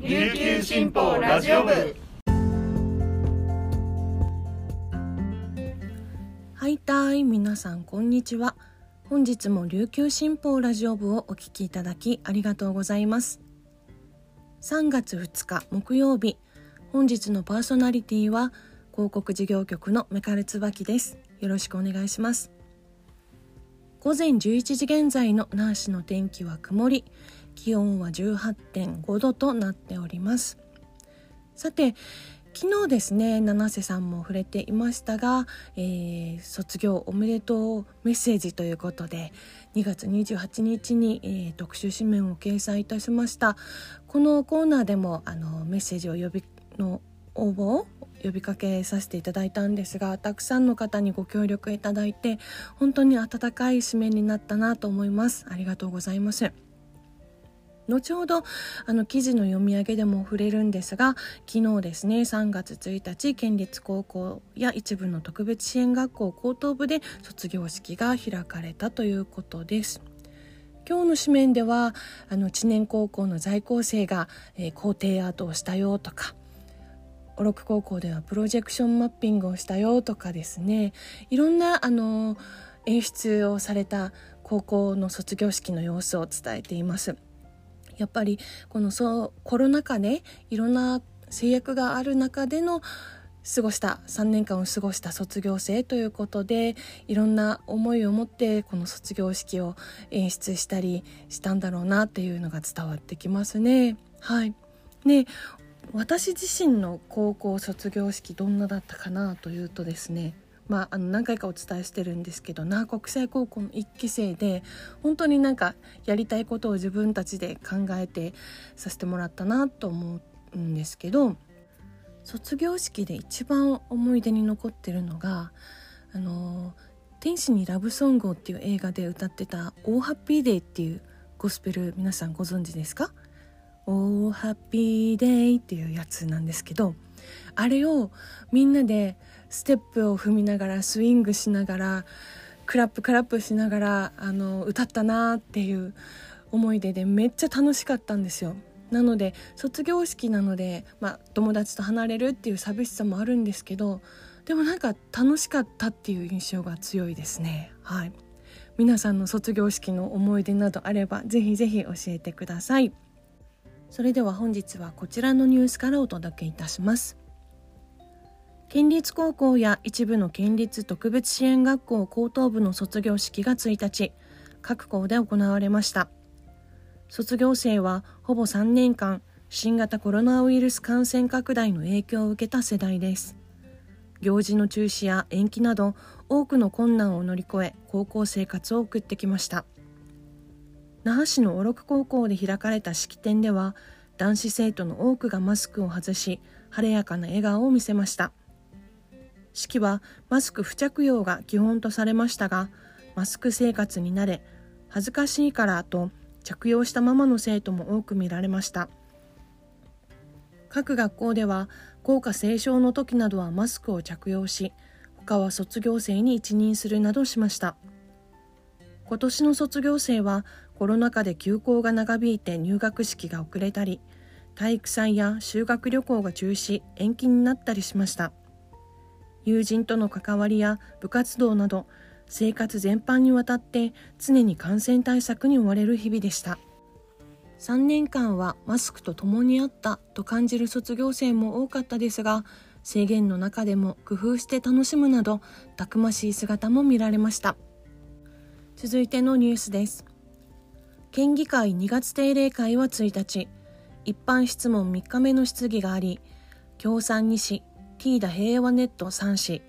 琉球新報ラジオ部。はいたい皆さんこんにちは。本日も琉球新報ラジオ部をお聞きいただきありがとうございます。3月2日木曜日。本日のパーソナリティは広告事業局のメカル椿です。よろしくお願いします。午前11時現在の那覇市の天気は曇り。気温は18.5度となっております。さて昨日ですね七瀬さんも触れていましたが、えー、卒業おめでとうメッセージということで2月28日に、えー、特集紙面を掲載いたしました。このコーナーでもあのメッセージを呼びの応募を呼びかけさせていただいたんですがたくさんの方にご協力いただいて本当に温かい締めになったなと思います。ありがとうございます。後ほどあの記事の読み上げでも触れるんですが昨日ですね3月1日県立高校や一部の特別支援学校高等部で卒業式が開かれたということです今日の紙面ではあの知念高校の在校生が、えー、校庭アートをしたよとか小六高校ではプロジェクションマッピングをしたよとかですねいろんなあの演出をされた高校の卒業式の様子を伝えています。やっぱりこのそうコロナ禍で、ね、いろんな制約がある中での過ごした3年間を過ごした卒業生ということでいろんな思いを持ってこの卒業式を演出したりしたんだろうなっていうのが伝わってきますね。はい、ね私自身の高校卒業式どんなだったかなというとですねまあ、あの何回かお伝えしてるんですけど那覇国際高校の1期生で本当になんかやりたいことを自分たちで考えてさせてもらったなと思うんですけど卒業式で一番思い出に残ってるのがあの「天使にラブソングを」っていう映画で歌ってた「Oh Happy Day」っていうゴスペル皆さんご存知ですか？ Oh Happy Day っていうやつなんですけどあれをみんなでステップを踏みながらスイングしながらクラップクラップしながらあの歌ったなっていう思い出でめっちゃ楽しかったんですよ。なので卒業式なので、まあ、友達と離れるっていう寂しさもあるんですけどでもなんか楽しかったっていう印象が強いですね。はい皆さんの卒業式の思い出などあればぜひぜひ教えてください。それでは本日はこちらのニュースからお届けいたします。県立高校や一部の県立特別支援学校高等部の卒業式が1日、各校で行われました。卒業生はほぼ3年間、新型コロナウイルス感染拡大の影響を受けた世代です。行事の中止や延期など多くの困難を乗り越え高校生活を送ってきました。那覇市の小六高校で開かれた式典では男子生徒の多くがマスクを外し晴れやかな笑顔を見せました式はマスク不着用が基本とされましたがマスク生活に慣れ恥ずかしいからと着用したままの生徒も多く見られました。各学校では校歌斉唱の時などはマスクを着用し他は卒業生に一任するなどしました。今年の卒業生はコロナ禍で休校が長引いて入学式が遅れたり体育祭や修学旅行が中止延期になったりしました。友人との関わりや部活動など生活全般にわたって常に感染対策に追われる日々でした。3年間はマスクと共にあったと感じる卒業生も多かったですが制限の中でも工夫して楽しむなどたくましい姿も見られました。続いてのニュースです。県議会2月定例会は1日、一般質問3日目の質疑があり、共産2市、ティーダ平和ネット3市、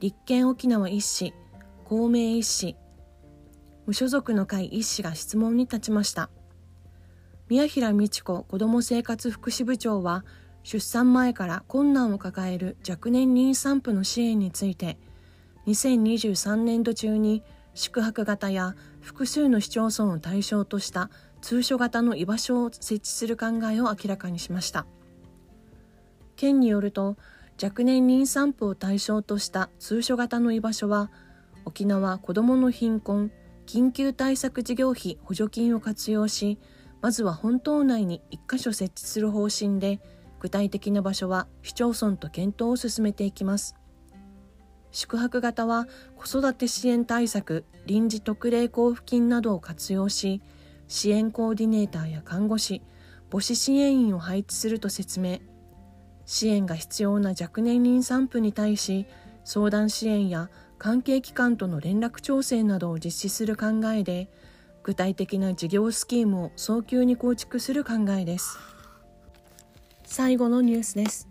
立憲沖縄1市、公明1市、無所属の会1市が質問に立ちました。宮平美智子子ども生活福祉部長は、出産前から困難を抱える若年妊産婦の支援について、2023年度中に宿泊型や複数の市町村を対象とした通所型の居場所を設置する考えを明らかにしました県によると若年妊産婦を対象とした通所型の居場所は沖縄子どもの貧困緊急対策事業費補助金を活用しまずは本島内に1カ所設置する方針で具体的な場所は市町村と検討を進めていきます。宿泊型は子育て支援対策臨時特例交付金などを活用し支援コーディネーターや看護師母子支援員を配置すると説明。支援が必要な若年妊産婦に対し相談支援や関係機関との連絡調整などを実施する考えで具体的な事業スキームを早急に構築する考えです。最後のニュースです。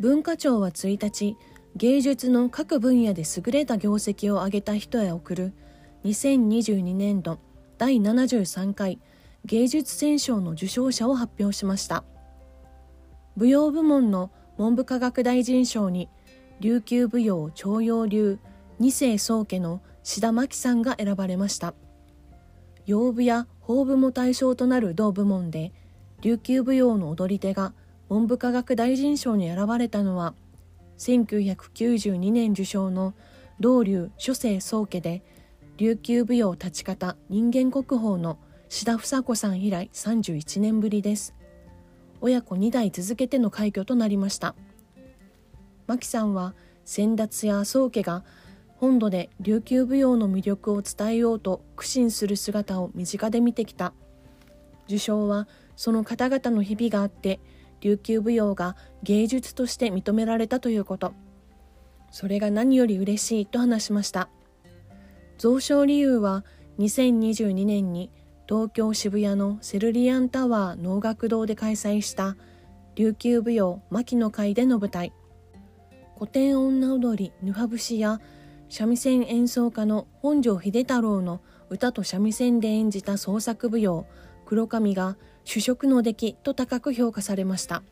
文化庁は1日芸術の各分野で優れた業績を上げた人へ贈る2022年度第73回芸術選奨の受賞者を発表しました。舞踊部門の文部科学大臣賞に琉球舞踊徴用流二世宗家の志田真紀さんが選ばれました。洋舞や法舞も対象となる同部門で琉球舞踊の踊り手が文部科学大臣賞に選ばれたのは1992年受賞の道流諸世宗家で琉球舞踊立ち方人間国宝の志田房子さん以来31年ぶりです。親子2代続けての快挙となりました。牧さんは先達や宗家が本土で琉球舞踊の魅力を伝えようと苦心する姿を身近で見てきた。受賞はその方々の日々があって琉球舞踊が芸術として認められたということ。それが何より嬉しいと話しました。増床理由は2022年に東京渋谷のセルリアンタワー能楽堂で開催した琉球舞踊牧の会での舞台。古典女踊りヌハ節や三味線演奏家の本庄秀太郎の歌と三味線で演じた創作舞踊黒髪が主食の出来と高く評価されました。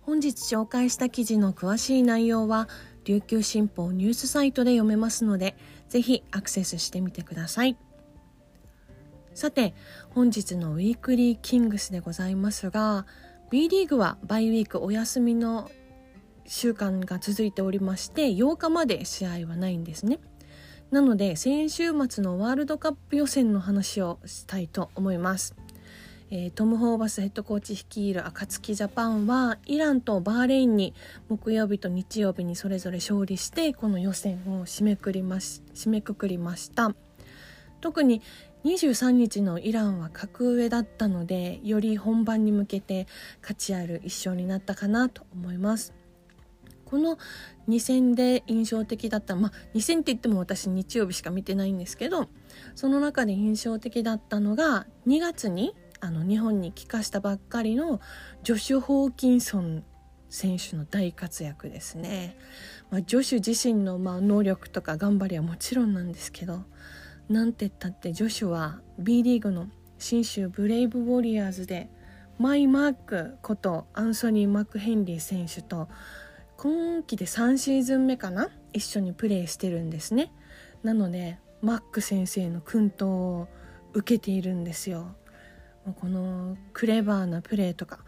本日紹介した記事の詳しい内容は琉球新報ニュースサイトで読めますのでぜひアクセスしてみてください。さて本日のウィークリーキングスでございますが B リーグはバイウィークお休みの週間が続いておりまして8日まで試合はないんですね。なので先週末のワールドカップ予選の話をしたいと思います。えー、トム・ホーバスヘッドコーチ率いる暁ジャパンはイランとバーレインに木曜日と日曜日にそれぞれ勝利してこの予選を締めくりまし締めくくりました。特に23日のイランは格上だったのでより本番に向けて価値ある一勝になったかなと思います。この2戦で印象的だったまあ2戦って言っても私日曜日しか見てないんですけどその中で印象的だったのが2月にあの日本に帰化したばっかりのジョシュ・ホーキンソン選手の大活躍ですね、まあ、ジョシュ自身のま能力とか頑張りはもちろんなんですけどなんてったってジョシュは B リーグの信州ブレイブウォリアーズでマイ・マークことアンソニー・マクヘンリー選手と今季で3シーズン目かな一緒にプレーしてるんですね。なのでマック先生の薫陶を受けているんですよ。このクレバーなプレーとか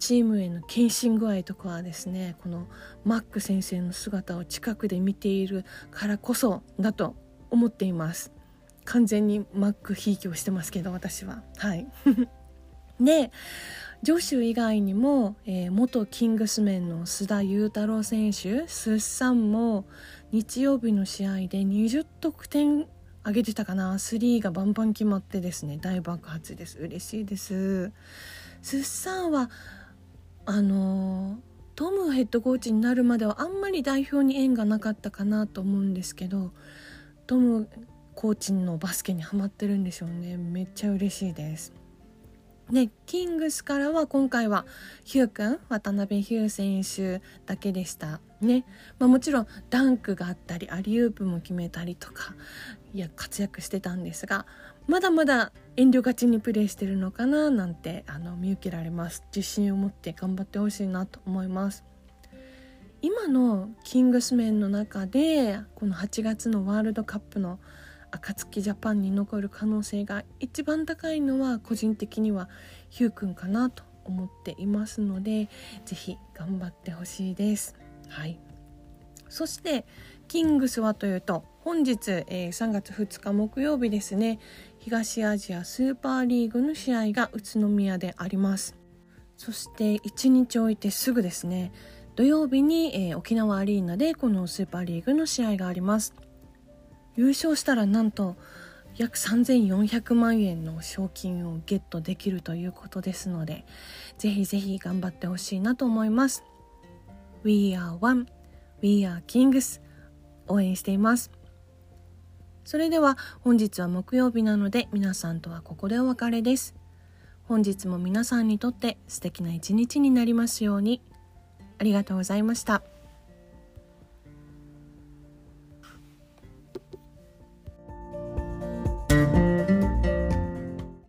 チームへの献身具合とかはですねこのマック先生の姿を近くで見ているからこそだと思っています。完全にマックひいきをしてますけど私は。はい。でジョシュ以外にも、えー、元キングスメンの須田雄太郎選手スッサンも日曜日の試合で20得点上げてたかな。3がバンバン決まってですね大爆発です。嬉しいです。すっさんはあのトムヘッドコーチになるまではあんまり代表に縁がなかったかなと思うんですけどトムコーチのバスケにはまってるんでしょうね。めっちゃ嬉しいです。でキングスからは今回はヒュー君渡辺ヒュー選手だけでしたね、まあ、もちろんダンクがあったりアリウープも決めたりとかいや活躍してたんですがまだまだ遠慮がちにプレーしてるのかななんてあの見受けられます。自信を持って頑張ってほしいなと思います。今のキングスメンの中でこの8月のワールドカップの暁ジャパンに残る可能性が一番高いのは個人的にはヒュー君かなと思っていますので是非頑張ってほしいです。はい。そしてキングスはというと本日、えー、3月2日木曜日ですね。東アジアスーパーリーグの試合が宇都宮であります。そして1日置いてすぐですね。土曜日に、えー、沖縄アリーナでこのスーパーリーグの試合があります。優勝したらなんと約3400万円の賞金をゲットできるということですのでぜひぜひ頑張ってほしいなと思います We are one We are kings 応援していますそれでは本日は木曜日なので皆さんとはここでお別れです本日も皆さんにとって素敵な一日になりますように。ありがとうございました。